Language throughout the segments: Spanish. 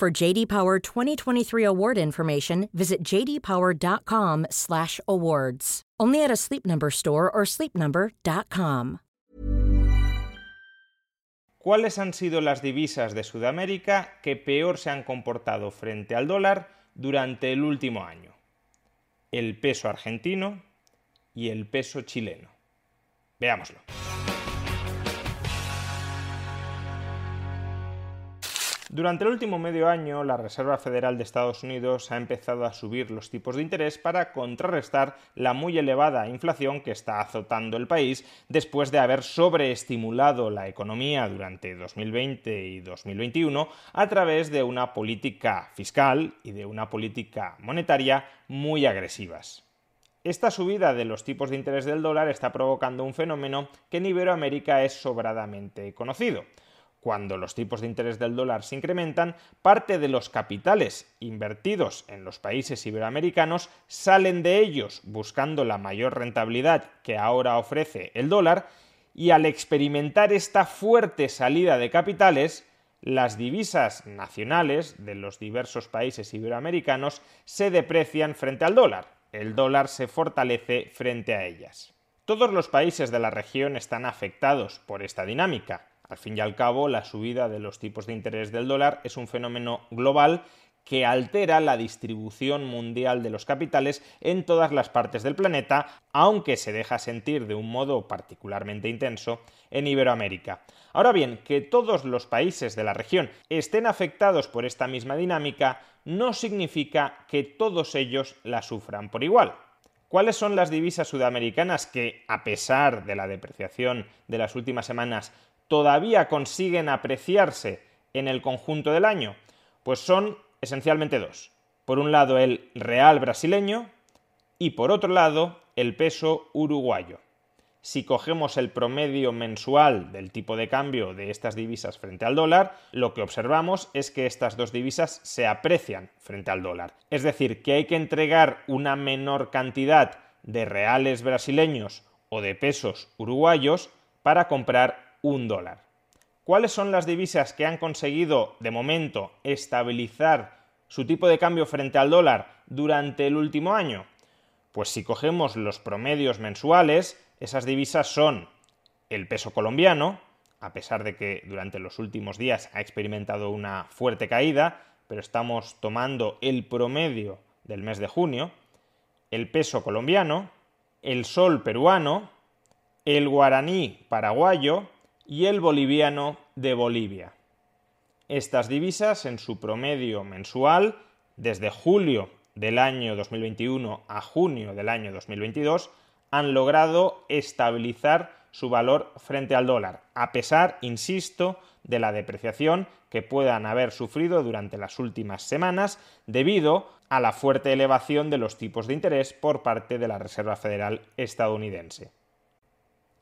For JD Power 2023 award information, visit jdpower.com/awards. Only at a Sleep Number store or sleepnumber.com. ¿Cuáles han sido las divisas de Sudamérica que peor se han comportado frente al dólar durante el último año? El peso argentino y el peso chileno. Veámoslo. Durante el último medio año, la Reserva Federal de Estados Unidos ha empezado a subir los tipos de interés para contrarrestar la muy elevada inflación que está azotando el país después de haber sobreestimulado la economía durante 2020 y 2021 a través de una política fiscal y de una política monetaria muy agresivas. Esta subida de los tipos de interés del dólar está provocando un fenómeno que en Iberoamérica es sobradamente conocido cuando los tipos de interés del dólar se incrementan, parte de los capitales invertidos en los países iberoamericanos salen de ellos buscando la mayor rentabilidad que ahora ofrece el dólar y al experimentar esta fuerte salida de capitales, las divisas nacionales de los diversos países iberoamericanos se deprecian frente al dólar. El dólar se fortalece frente a ellas. Todos los países de la región están afectados por esta dinámica. Al fin y al cabo, la subida de los tipos de interés del dólar es un fenómeno global que altera la distribución mundial de los capitales en todas las partes del planeta, aunque se deja sentir de un modo particularmente intenso en Iberoamérica. Ahora bien, que todos los países de la región estén afectados por esta misma dinámica no significa que todos ellos la sufran por igual. ¿Cuáles son las divisas sudamericanas que, a pesar de la depreciación de las últimas semanas, todavía consiguen apreciarse en el conjunto del año? Pues son esencialmente dos. Por un lado el real brasileño y por otro lado el peso uruguayo. Si cogemos el promedio mensual del tipo de cambio de estas divisas frente al dólar, lo que observamos es que estas dos divisas se aprecian frente al dólar. Es decir, que hay que entregar una menor cantidad de reales brasileños o de pesos uruguayos para comprar un dólar. ¿Cuáles son las divisas que han conseguido, de momento, estabilizar su tipo de cambio frente al dólar durante el último año? Pues si cogemos los promedios mensuales, esas divisas son el peso colombiano, a pesar de que durante los últimos días ha experimentado una fuerte caída, pero estamos tomando el promedio del mes de junio, el peso colombiano, el sol peruano, el guaraní paraguayo, y el boliviano de Bolivia. Estas divisas en su promedio mensual, desde julio del año 2021 a junio del año 2022, han logrado estabilizar su valor frente al dólar, a pesar, insisto, de la depreciación que puedan haber sufrido durante las últimas semanas debido a la fuerte elevación de los tipos de interés por parte de la Reserva Federal estadounidense.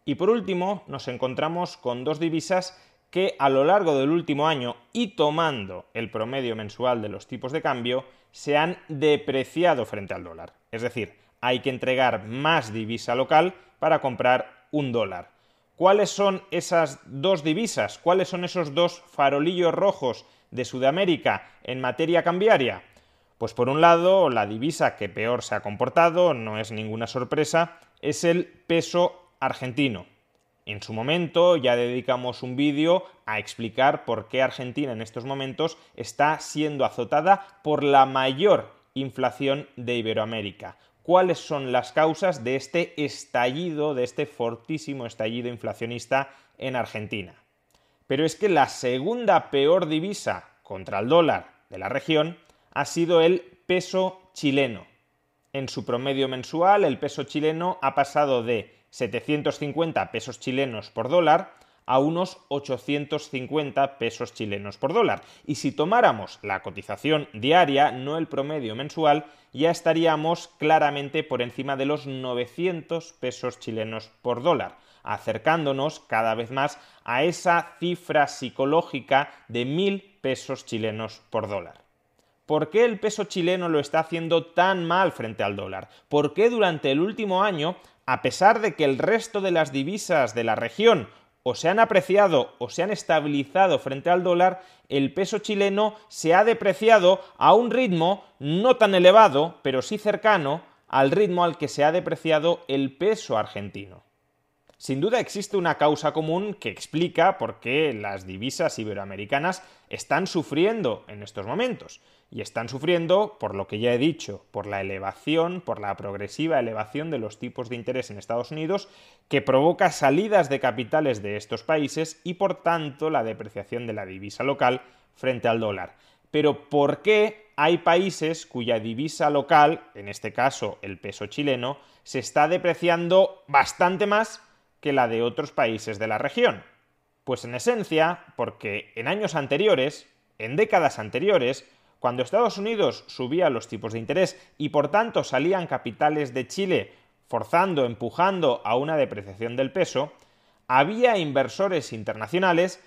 Y por último, nos encontramos con dos divisas que a lo largo del último año y tomando el promedio mensual de los tipos de cambio, se han depreciado frente al dólar. Es decir, hay que entregar más divisa local para comprar un dólar. ¿Cuáles son esas dos divisas? ¿Cuáles son esos dos farolillos rojos de Sudamérica en materia cambiaria? Pues por un lado, la divisa que peor se ha comportado, no es ninguna sorpresa, es el peso argentino. En su momento ya dedicamos un vídeo a explicar por qué Argentina en estos momentos está siendo azotada por la mayor inflación de Iberoamérica. ¿Cuáles son las causas de este estallido, de este fortísimo estallido inflacionista en Argentina? Pero es que la segunda peor divisa contra el dólar de la región ha sido el peso chileno. En su promedio mensual, el peso chileno ha pasado de 750 pesos chilenos por dólar a unos 850 pesos chilenos por dólar. Y si tomáramos la cotización diaria, no el promedio mensual, ya estaríamos claramente por encima de los 900 pesos chilenos por dólar, acercándonos cada vez más a esa cifra psicológica de 1.000 pesos chilenos por dólar. ¿Por qué el peso chileno lo está haciendo tan mal frente al dólar? ¿Por qué durante el último año, a pesar de que el resto de las divisas de la región o se han apreciado o se han estabilizado frente al dólar, el peso chileno se ha depreciado a un ritmo no tan elevado, pero sí cercano al ritmo al que se ha depreciado el peso argentino. Sin duda existe una causa común que explica por qué las divisas iberoamericanas están sufriendo en estos momentos. Y están sufriendo, por lo que ya he dicho, por la elevación, por la progresiva elevación de los tipos de interés en Estados Unidos, que provoca salidas de capitales de estos países y por tanto la depreciación de la divisa local frente al dólar. Pero ¿por qué hay países cuya divisa local, en este caso el peso chileno, se está depreciando bastante más que la de otros países de la región? Pues en esencia, porque en años anteriores, en décadas anteriores, cuando Estados Unidos subía los tipos de interés y por tanto salían capitales de Chile forzando, empujando a una depreciación del peso, había inversores internacionales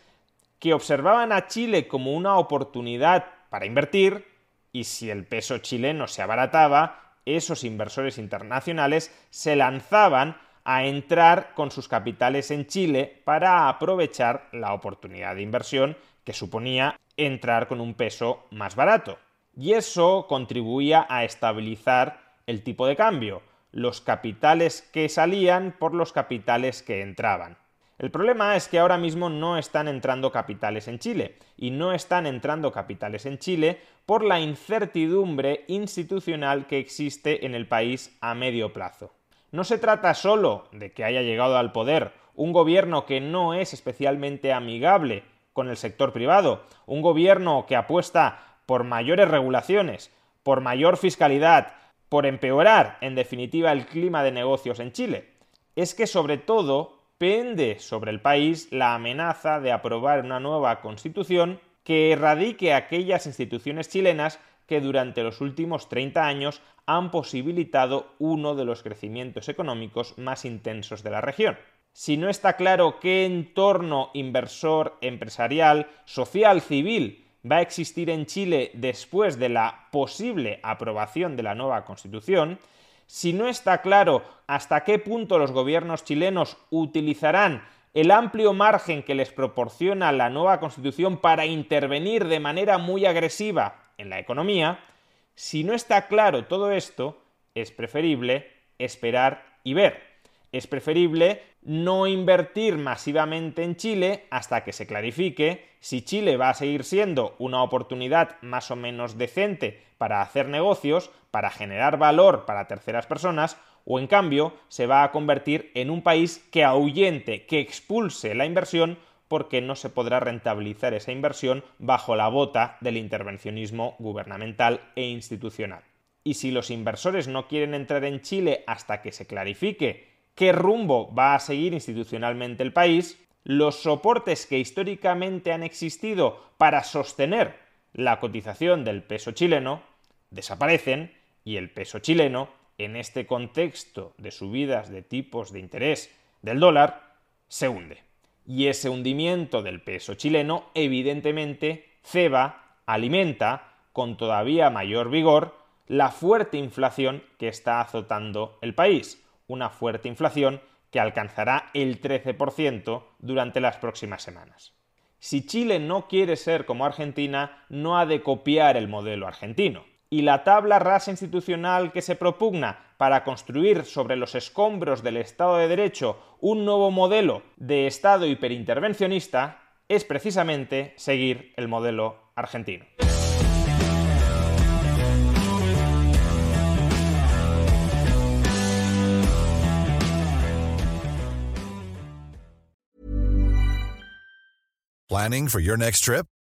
que observaban a Chile como una oportunidad para invertir y si el peso chileno se abarataba, esos inversores internacionales se lanzaban a entrar con sus capitales en Chile para aprovechar la oportunidad de inversión que suponía entrar con un peso más barato. Y eso contribuía a estabilizar el tipo de cambio, los capitales que salían por los capitales que entraban. El problema es que ahora mismo no están entrando capitales en Chile, y no están entrando capitales en Chile por la incertidumbre institucional que existe en el país a medio plazo. No se trata solo de que haya llegado al poder un gobierno que no es especialmente amigable con el sector privado, un gobierno que apuesta por mayores regulaciones, por mayor fiscalidad, por empeorar, en definitiva, el clima de negocios en Chile. Es que sobre todo pende sobre el país la amenaza de aprobar una nueva constitución que erradique aquellas instituciones chilenas que durante los últimos 30 años han posibilitado uno de los crecimientos económicos más intensos de la región. Si no está claro qué entorno inversor, empresarial, social, civil va a existir en Chile después de la posible aprobación de la nueva Constitución, si no está claro hasta qué punto los gobiernos chilenos utilizarán el amplio margen que les proporciona la nueva Constitución para intervenir de manera muy agresiva en la economía, si no está claro todo esto, es preferible esperar y ver. Es preferible no invertir masivamente en Chile hasta que se clarifique si Chile va a seguir siendo una oportunidad más o menos decente para hacer negocios, para generar valor para terceras personas, o en cambio se va a convertir en un país que ahuyente, que expulse la inversión porque no se podrá rentabilizar esa inversión bajo la bota del intervencionismo gubernamental e institucional. Y si los inversores no quieren entrar en Chile hasta que se clarifique qué rumbo va a seguir institucionalmente el país, los soportes que históricamente han existido para sostener la cotización del peso chileno desaparecen y el peso chileno, en este contexto de subidas de tipos de interés del dólar, se hunde y ese hundimiento del peso chileno evidentemente ceba, alimenta con todavía mayor vigor la fuerte inflación que está azotando el país, una fuerte inflación que alcanzará el 13% durante las próximas semanas. Si Chile no quiere ser como Argentina, no ha de copiar el modelo argentino y la tabla rasa institucional que se propugna para construir sobre los escombros del Estado de Derecho un nuevo modelo de Estado hiperintervencionista es precisamente seguir el modelo argentino. Planning for your next trip?